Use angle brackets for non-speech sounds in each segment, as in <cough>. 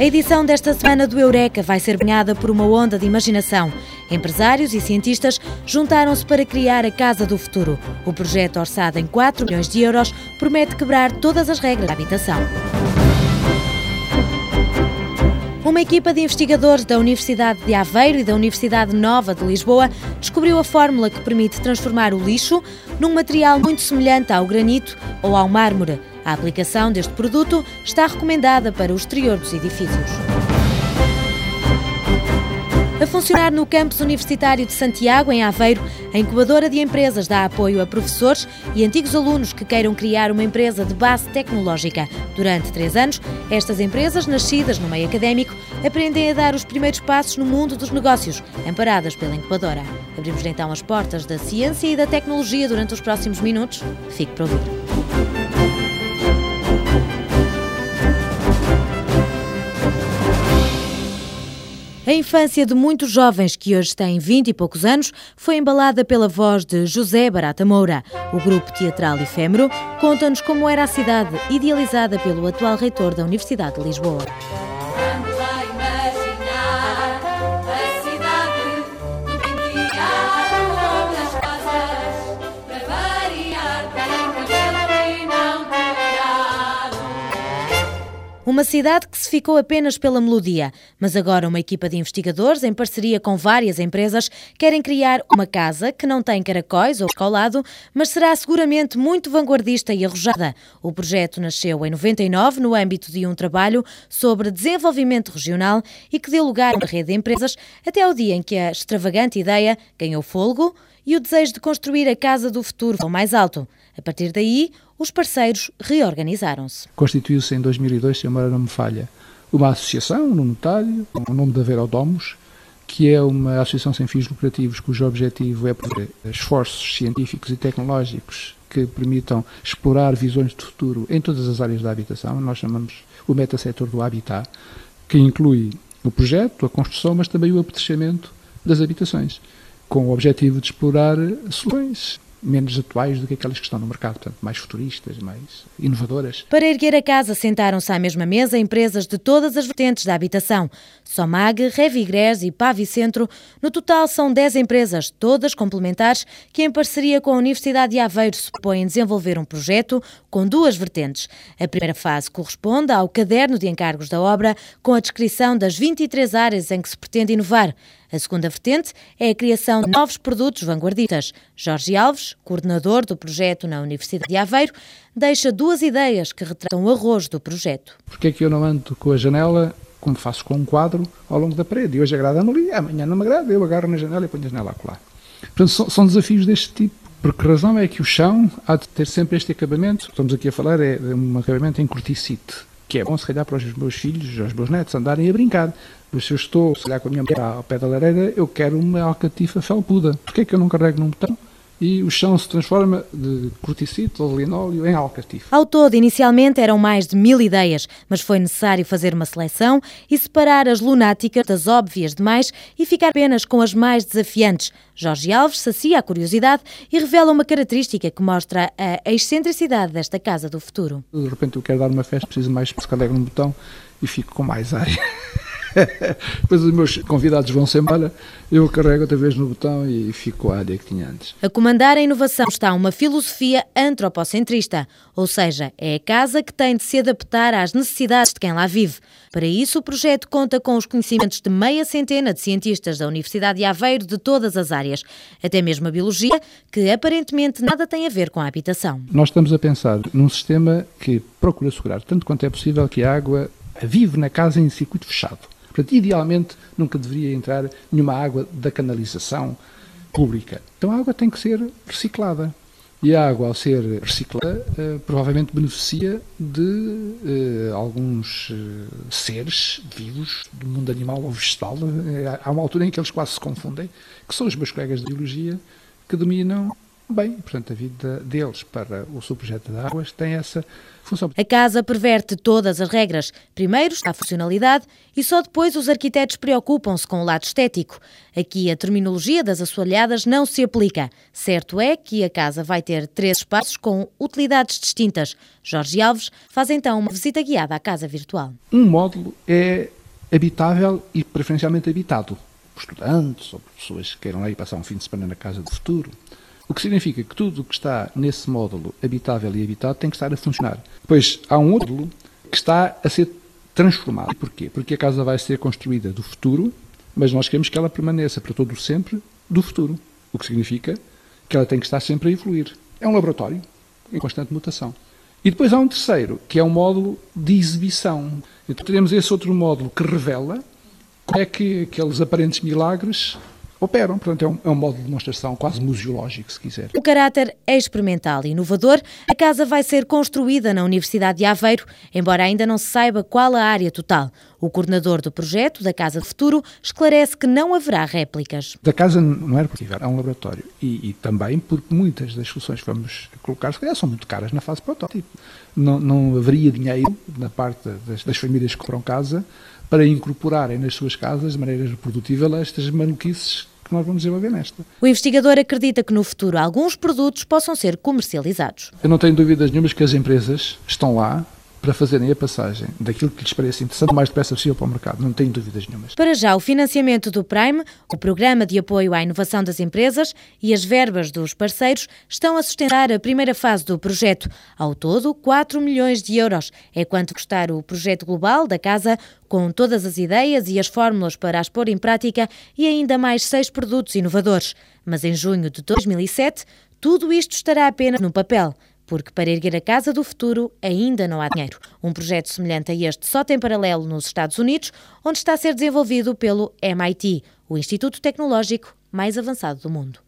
A edição desta semana do Eureka vai ser banhada por uma onda de imaginação. Empresários e cientistas juntaram-se para criar a Casa do Futuro. O projeto, orçado em 4 milhões de euros, promete quebrar todas as regras da habitação. Uma equipa de investigadores da Universidade de Aveiro e da Universidade Nova de Lisboa descobriu a fórmula que permite transformar o lixo num material muito semelhante ao granito ou ao mármore. A aplicação deste produto está recomendada para o exterior dos edifícios. A funcionar no campus universitário de Santiago, em Aveiro, a incubadora de empresas dá apoio a professores e antigos alunos que queiram criar uma empresa de base tecnológica. Durante três anos, estas empresas, nascidas no meio académico, aprendem a dar os primeiros passos no mundo dos negócios, amparadas pela incubadora. Abrimos então as portas da ciência e da tecnologia durante os próximos minutos. Fique para ouvir. A infância de muitos jovens que hoje têm 20 e poucos anos foi embalada pela voz de José Barata Moura. O grupo teatral Efêmero conta-nos como era a cidade idealizada pelo atual reitor da Universidade de Lisboa. Uma cidade que se ficou apenas pela melodia, mas agora uma equipa de investigadores, em parceria com várias empresas, querem criar uma casa que não tem caracóis ou escolado, mas será seguramente muito vanguardista e arrojada. O projeto nasceu em 99 no âmbito de um trabalho sobre desenvolvimento regional e que deu lugar a uma rede de empresas até ao dia em que a extravagante ideia ganhou fôlego e o desejo de construir a casa do futuro ao mais alto. A partir daí, os parceiros reorganizaram-se. Constituiu-se em 2002, se a memória não me falha, uma associação no notário, o nome da Verodomos, que é uma associação sem fins lucrativos cujo objetivo é promover esforços científicos e tecnológicos que permitam explorar visões de futuro em todas as áreas da habitação. Nós chamamos o metasetor do habitat, que inclui o projeto, a construção, mas também o apetrechamento das habitações, com o objetivo de explorar soluções menos atuais do que aquelas que estão no mercado, portanto, mais futuristas, mais inovadoras. Para erguer a casa, sentaram-se à mesma mesa empresas de todas as vertentes da habitação. Somag, Revigres e Pavicentro. No total, são 10 empresas, todas complementares, que, em parceria com a Universidade de Aveiro, se propõem desenvolver um projeto com duas vertentes. A primeira fase corresponde ao caderno de encargos da obra, com a descrição das 23 áreas em que se pretende inovar. A segunda vertente é a criação de novos produtos vanguardistas. Jorge Alves, coordenador do projeto na Universidade de Aveiro, deixa duas ideias que retratam o arroz do projeto. Porque é que eu não ando com a janela como faço com um quadro ao longo da parede? Hoje agrada-me ali, amanhã não me agrada, eu agarro na janela e ponho a janela a colar. Portanto, são, são desafios deste tipo. Por que razão é que o chão há de ter sempre este acabamento? Estamos aqui a falar é de um acabamento em corticite, que é bom se para os meus filhos, os meus netos andarem a brincar. Mas se eu estou, se calhar com a minha mulher ao pé da lareira, eu quero uma alcatifa felpuda. Porquê é que eu não carrego num botão? E o chão se transforma de corticite ou de linóleo em alcatifa. Ao todo, inicialmente eram mais de mil ideias, mas foi necessário fazer uma seleção e separar as lunáticas das óbvias demais e ficar apenas com as mais desafiantes. Jorge Alves sacia a curiosidade e revela uma característica que mostra a excentricidade desta casa do futuro. De repente eu quero dar uma festa, preciso mais, se carrego num botão e fico com mais área. <laughs> <laughs> Depois os meus convidados vão-se embora, eu carrego outra vez no botão e fico a área que tinha antes. A comandar a inovação está uma filosofia antropocentrista, ou seja, é a casa que tem de se adaptar às necessidades de quem lá vive. Para isso, o projeto conta com os conhecimentos de meia centena de cientistas da Universidade de Aveiro de todas as áreas, até mesmo a biologia, que aparentemente nada tem a ver com a habitação. Nós estamos a pensar num sistema que procura assegurar, tanto quanto é possível, que a água vive na casa em circuito fechado. Portanto, idealmente, nunca deveria entrar nenhuma água da canalização pública. Então, a água tem que ser reciclada. E a água, ao ser reciclada, eh, provavelmente beneficia de eh, alguns eh, seres vivos, do mundo animal ou vegetal. há uma altura em que eles quase se confundem, que são os meus colegas de biologia que dominam bem. Portanto, a vida deles para o subprojeto de águas tem essa função. A casa perverte todas as regras. Primeiro está a funcionalidade e só depois os arquitetos preocupam-se com o lado estético. Aqui a terminologia das assoalhadas não se aplica. Certo é que a casa vai ter três espaços com utilidades distintas. Jorge Alves faz então uma visita guiada à casa virtual. Um módulo é habitável e preferencialmente habitado por estudantes ou por pessoas que queiram ir passar um fim de semana na casa do futuro. O que significa que tudo o que está nesse módulo habitável e habitado tem que estar a funcionar. Depois há um outro módulo que está a ser transformado. Porquê? Porque a casa vai ser construída do futuro, mas nós queremos que ela permaneça para todo o sempre do futuro. O que significa que ela tem que estar sempre a evoluir. É um laboratório em constante mutação. E depois há um terceiro, que é um módulo de exibição. Então teremos esse outro módulo que revela como é que aqueles aparentes milagres operam. Portanto, é um, é um modo de demonstração quase museológico, se quiser. O caráter é experimental e inovador. A casa vai ser construída na Universidade de Aveiro, embora ainda não se saiba qual a área total. O coordenador do projeto da Casa de Futuro esclarece que não haverá réplicas. Da casa não era possível, é um laboratório. E, e, também porque muitas das soluções que vamos colocar, se calhar, são muito caras na fase protótipo. Não, não haveria dinheiro na parte das, das famílias que compram casa para incorporarem nas suas casas, de maneira reprodutível, estas maluquices que nós vamos desenvolver nesta. O investigador acredita que no futuro alguns produtos possam ser comercializados. Eu não tenho dúvidas nenhumas que as empresas estão lá para fazerem a passagem daquilo que lhes parece interessante mais depressa possível para o mercado. Não tenho dúvidas nenhumas. Para já, o financiamento do Prime, o Programa de Apoio à Inovação das Empresas e as verbas dos parceiros estão a sustentar a primeira fase do projeto. Ao todo, 4 milhões de euros é quanto custar o projeto global da casa, com todas as ideias e as fórmulas para as pôr em prática e ainda mais seis produtos inovadores. Mas em junho de 2007, tudo isto estará apenas no papel porque para erguer a casa do futuro ainda não há dinheiro. Um projeto semelhante a este só tem paralelo nos Estados Unidos, onde está a ser desenvolvido pelo MIT, o Instituto Tecnológico mais avançado do mundo.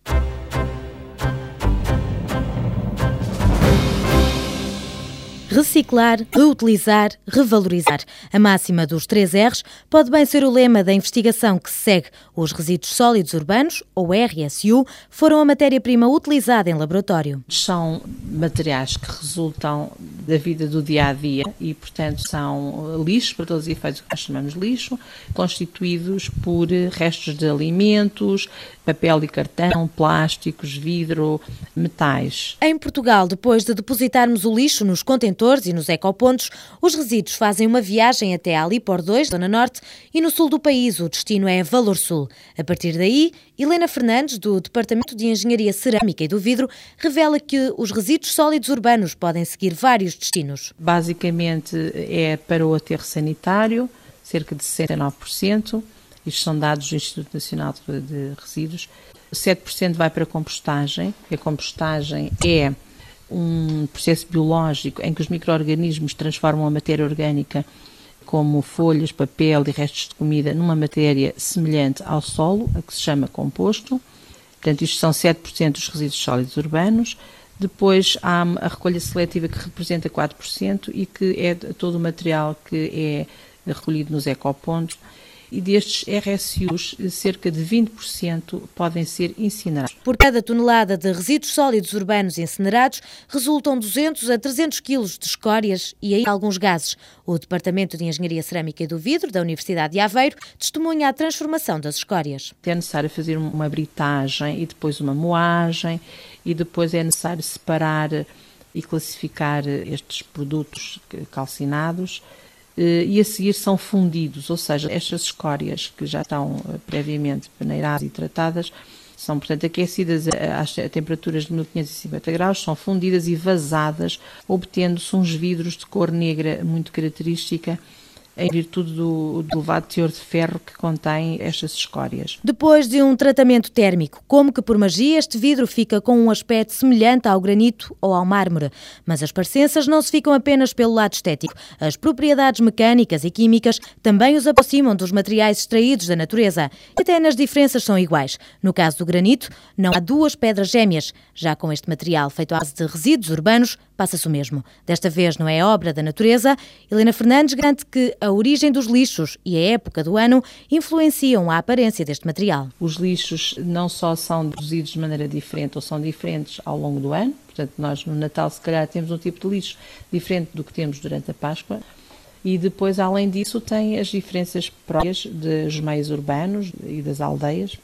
Reciclar, reutilizar, revalorizar. A máxima dos três R's pode bem ser o lema da investigação que se segue. Os resíduos sólidos urbanos, ou RSU, foram a matéria-prima utilizada em laboratório. São materiais que resultam da vida do dia a dia e, portanto, são lixo, para todos os efeitos, que nós chamamos lixo, constituídos por restos de alimentos, papel e cartão, plásticos, vidro, metais. Em Portugal, depois de depositarmos o lixo nos contentores e nos ecopontos, os resíduos fazem uma viagem até a Alipor 2, Zona Norte, e no sul do país o destino é Valor Sul. A partir daí, Helena Fernandes, do Departamento de Engenharia Cerâmica e do Vidro, revela que os resíduos sólidos urbanos podem seguir vários destinos. Basicamente é para o aterro sanitário, cerca de 69%, isto são dados do Instituto Nacional de Resíduos. 7% vai para a compostagem, a compostagem é um processo biológico em que os micro-organismos transformam a matéria orgânica como folhas, papel e restos de comida numa matéria semelhante ao solo, a que se chama composto. Portanto, isto são 7% dos resíduos sólidos urbanos. Depois há a recolha seletiva que representa 4% e que é todo o material que é recolhido nos ecopontos e destes RSUs, cerca de 20% podem ser incinerados. Por cada tonelada de resíduos sólidos urbanos incinerados, resultam 200 a 300 quilos de escórias e ainda alguns gases. O Departamento de Engenharia Cerâmica e do Vidro da Universidade de Aveiro testemunha a transformação das escórias. É necessário fazer uma britagem e depois uma moagem e depois é necessário separar e classificar estes produtos calcinados e a seguir são fundidos, ou seja, estas escórias que já estão eh, previamente peneiradas e tratadas são, portanto, aquecidas a, temperaturas de 1550 graus, são fundidas e vazadas, obtendo-se uns vidros de cor negra muito característica em virtude do, do elevado teor de ferro que contém estas escórias. Depois de um tratamento térmico, como que por magia este vidro fica com um aspecto semelhante ao granito ou ao mármore. Mas as parecenças não se ficam apenas pelo lado estético. As propriedades mecânicas e químicas também os aproximam dos materiais extraídos da natureza. Até nas diferenças são iguais. No caso do granito, não há duas pedras gêmeas. Já com este material feito à base de resíduos urbanos, passa-se o mesmo. Desta vez não é obra da natureza. Helena Fernandes garante que a origem dos lixos e a época do ano influenciam a aparência deste material. Os lixos não só são produzidos de maneira diferente ou são diferentes ao longo do ano, portanto, nós no Natal, se calhar, temos um tipo de lixo diferente do que temos durante a Páscoa. E depois, além disso, tem as diferenças próprias dos meios urbanos e das aldeias.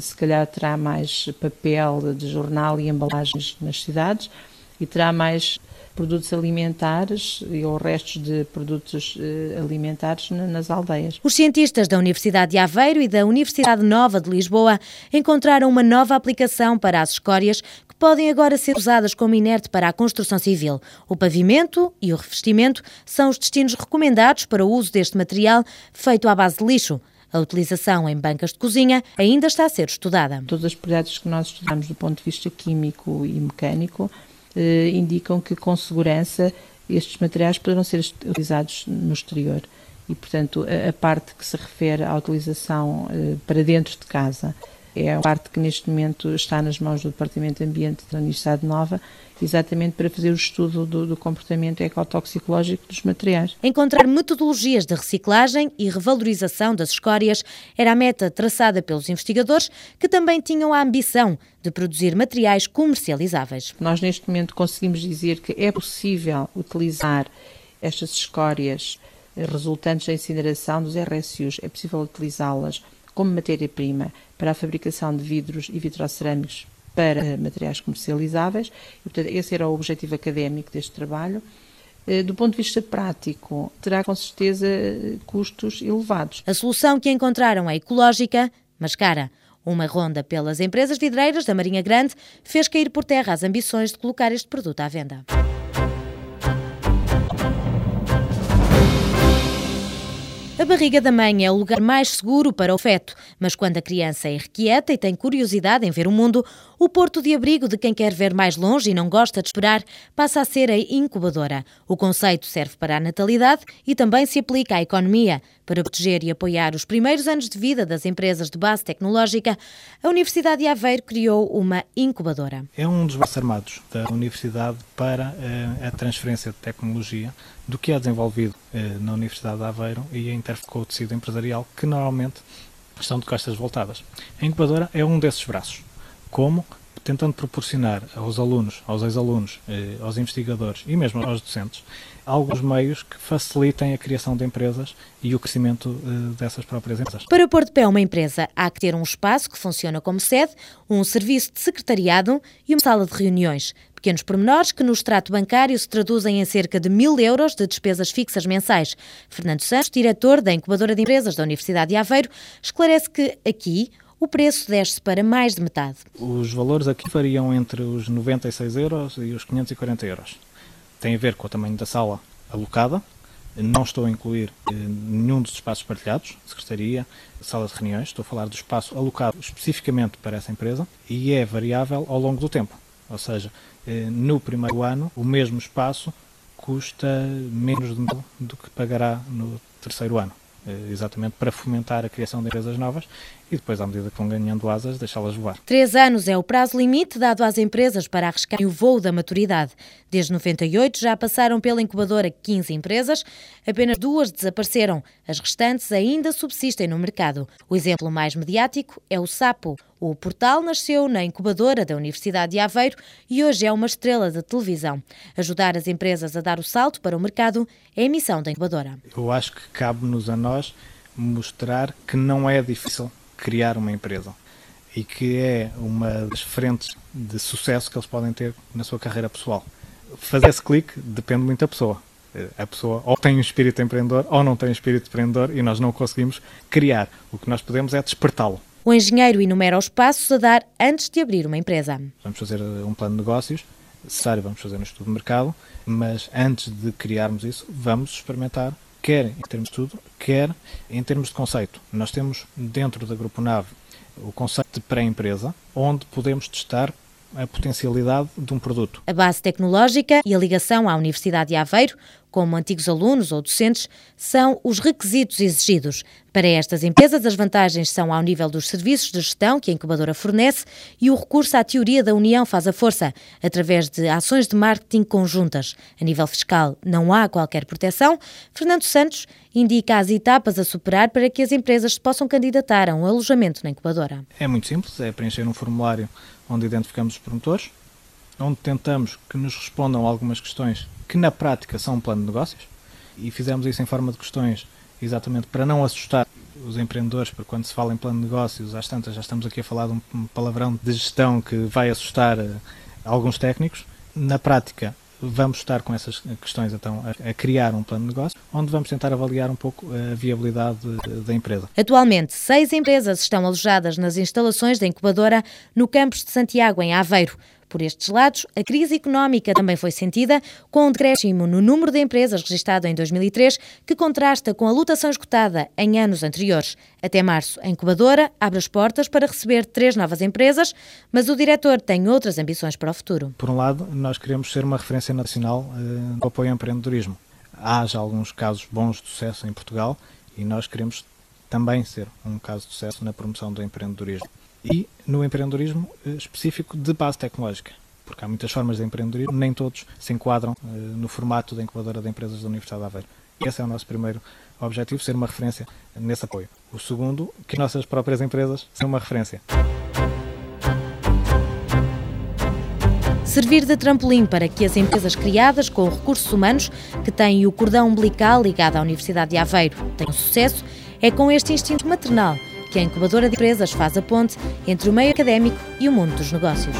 Se calhar terá mais papel de jornal e embalagens nas cidades e terá mais produtos alimentares ou restos de produtos eh, alimentares nas aldeias. Os cientistas da Universidade de Aveiro e da Universidade Nova de Lisboa encontraram uma nova aplicação para as escórias que podem agora ser usadas como inerte para a construção civil. O pavimento e o revestimento são os destinos recomendados para o uso deste material feito à base de lixo. A utilização em bancas de cozinha ainda está a ser estudada. Todos os projetos que nós estudamos do ponto de vista químico e mecânico eh, indicam que com segurança estes materiais poderão ser utilizados no exterior. E, portanto, a, a parte que se refere à utilização eh, para dentro de casa é a parte que neste momento está nas mãos do Departamento de Ambiente da Universidade Nova, exatamente para fazer o estudo do, do, comportamento ecotoxicológico dos materiais. Encontrar metodologias de reciclagem e revalorização das escórias era a meta traçada pelos investigadores, que também tinham a ambição de produzir materiais comercializáveis. Nós neste momento conseguimos dizer que é possível utilizar estas escórias resultantes da incineração dos RSUs, é possível utilizá-las como matéria-prima para a fabricação de vidros e vitrocerâmicos para materiais comercializáveis. E, portanto, esse era o objetivo académico deste trabalho. Eh, do ponto de vista prático, terá com certeza custos elevados. A solução que encontraram é ecológica, mas cara. Uma ronda pelas empresas vidreiras da Marinha Grande fez cair por terra as ambições de colocar este produto à venda. A barriga da mãe é o lugar mais seguro para o feto, mas quando a criança é irrequieta e tem curiosidade em ver o mundo, o porto de abrigo de quem quer ver mais longe e não gosta de esperar passa a ser a incubadora. O conceito serve para a natalidade e também se aplica à economia. Para proteger e apoiar os primeiros anos de vida das empresas de base tecnológica, a Universidade de Aveiro criou uma incubadora. É um dos braços armados da Universidade para eh, a transferência de tecnologia do que é desenvolvido eh, na Universidade de Aveiro e a interface com o tecido empresarial, que normalmente estão de costas voltadas. A incubadora é um desses braços. Como? Tentando proporcionar aos alunos, aos ex-alunos, eh, aos investigadores e mesmo aos docentes alguns meios que facilitem a criação de empresas e o crescimento eh, dessas próprias empresas. Para pôr de pé uma empresa, há que ter um espaço que funciona como sede, um serviço de secretariado e uma sala de reuniões. Pequenos pormenores que no extrato bancário se traduzem em cerca de mil euros de despesas fixas mensais. Fernando Santos, diretor da Incubadora de Empresas da Universidade de Aveiro, esclarece que aqui o preço desce para mais de metade. Os valores aqui variam entre os 96 euros e os 540 euros tem a ver com o tamanho da sala alocada. Não estou a incluir eh, nenhum dos espaços partilhados, secretaria, sala de reuniões. Estou a falar do espaço alocado especificamente para essa empresa e é variável ao longo do tempo. Ou seja, eh, no primeiro ano, o mesmo espaço custa menos do que pagará no terceiro ano. Eh, exatamente para fomentar a criação de empresas novas e depois, à medida que vão ganhando asas, deixá-las voar. Três anos é o prazo limite dado às empresas para arriscarem o voo da maturidade. Desde 98 já passaram pela incubadora 15 empresas, apenas duas desapareceram. As restantes ainda subsistem no mercado. O exemplo mais mediático é o Sapo. O portal nasceu na incubadora da Universidade de Aveiro e hoje é uma estrela de televisão. Ajudar as empresas a dar o salto para o mercado é a missão da incubadora. Eu acho que cabe-nos a nós mostrar que não é difícil criar uma empresa e que é uma das frentes de sucesso que eles podem ter na sua carreira pessoal. Fazer esse clique depende muito da pessoa. A pessoa ou tem um espírito empreendedor ou não tem um espírito empreendedor e nós não o conseguimos criar. O que nós podemos é despertá-lo. O engenheiro enumera os passos a dar antes de abrir uma empresa. Vamos fazer um plano de negócios, necessário, vamos fazer um estudo de mercado, mas antes de criarmos isso, vamos experimentar quer em termos de estudo, quer em termos de conceito. Nós temos dentro da Grupo Nave o conceito de pré-empresa, onde podemos testar a potencialidade de um produto. A base tecnológica e a ligação à Universidade de Aveiro, como antigos alunos ou docentes, são os requisitos exigidos. Para estas empresas, as vantagens são ao nível dos serviços de gestão que a incubadora fornece e o recurso à teoria da união faz a força, através de ações de marketing conjuntas. A nível fiscal, não há qualquer proteção. Fernando Santos indica as etapas a superar para que as empresas se possam candidatar a um alojamento na incubadora. É muito simples, é preencher um formulário onde identificamos os promotores, onde tentamos que nos respondam algumas questões que na prática são um plano de negócios, e fizemos isso em forma de questões exatamente para não assustar os empreendedores, porque quando se fala em plano de negócios, às tantas já estamos aqui a falar de um palavrão de gestão que vai assustar uh, alguns técnicos. Na prática, vamos estar com essas questões então a, criar um plano de negócio, onde vamos tentar avaliar um pouco a viabilidade da empresa. Atualmente, seis empresas estão alojadas nas instalações da incubadora no campus de Santiago, em Aveiro. Por estes lados, a crise económica também foi sentida, com um decréscimo no número de empresas registrado em 2003, que contrasta com a lotação esgotada em anos anteriores. Até março, a incubadora abre as portas para receber três novas empresas, mas o diretor tem outras ambições para o futuro. Por um lado, nós queremos ser uma referência nacional uh, do apoio ao empreendedorismo. Há já alguns casos bons de sucesso em Portugal e nós queremos também ser um caso de sucesso na promoção do empreendedorismo e no empreendedorismo eh, específico de base tecnológica. Porque há muitas formas de empreendedorismo, nem todos se enquadram uh, no formato da incubadora de empresas da Universidade de Aveiro. Esse é o nosso primeiro objetivo, ser uma referência nesse apoio. O segundo, que nossas próprias empresas sejam uma referência. Servir de trampolim para que as empresas criadas com recursos humanos, que têm o cordão umbilical ligado à Universidade de Aveiro, tenham sucesso, é com este instinto maternal que a incubadora de empresas faz a ponte entre o meio académico e o mundo dos negócios.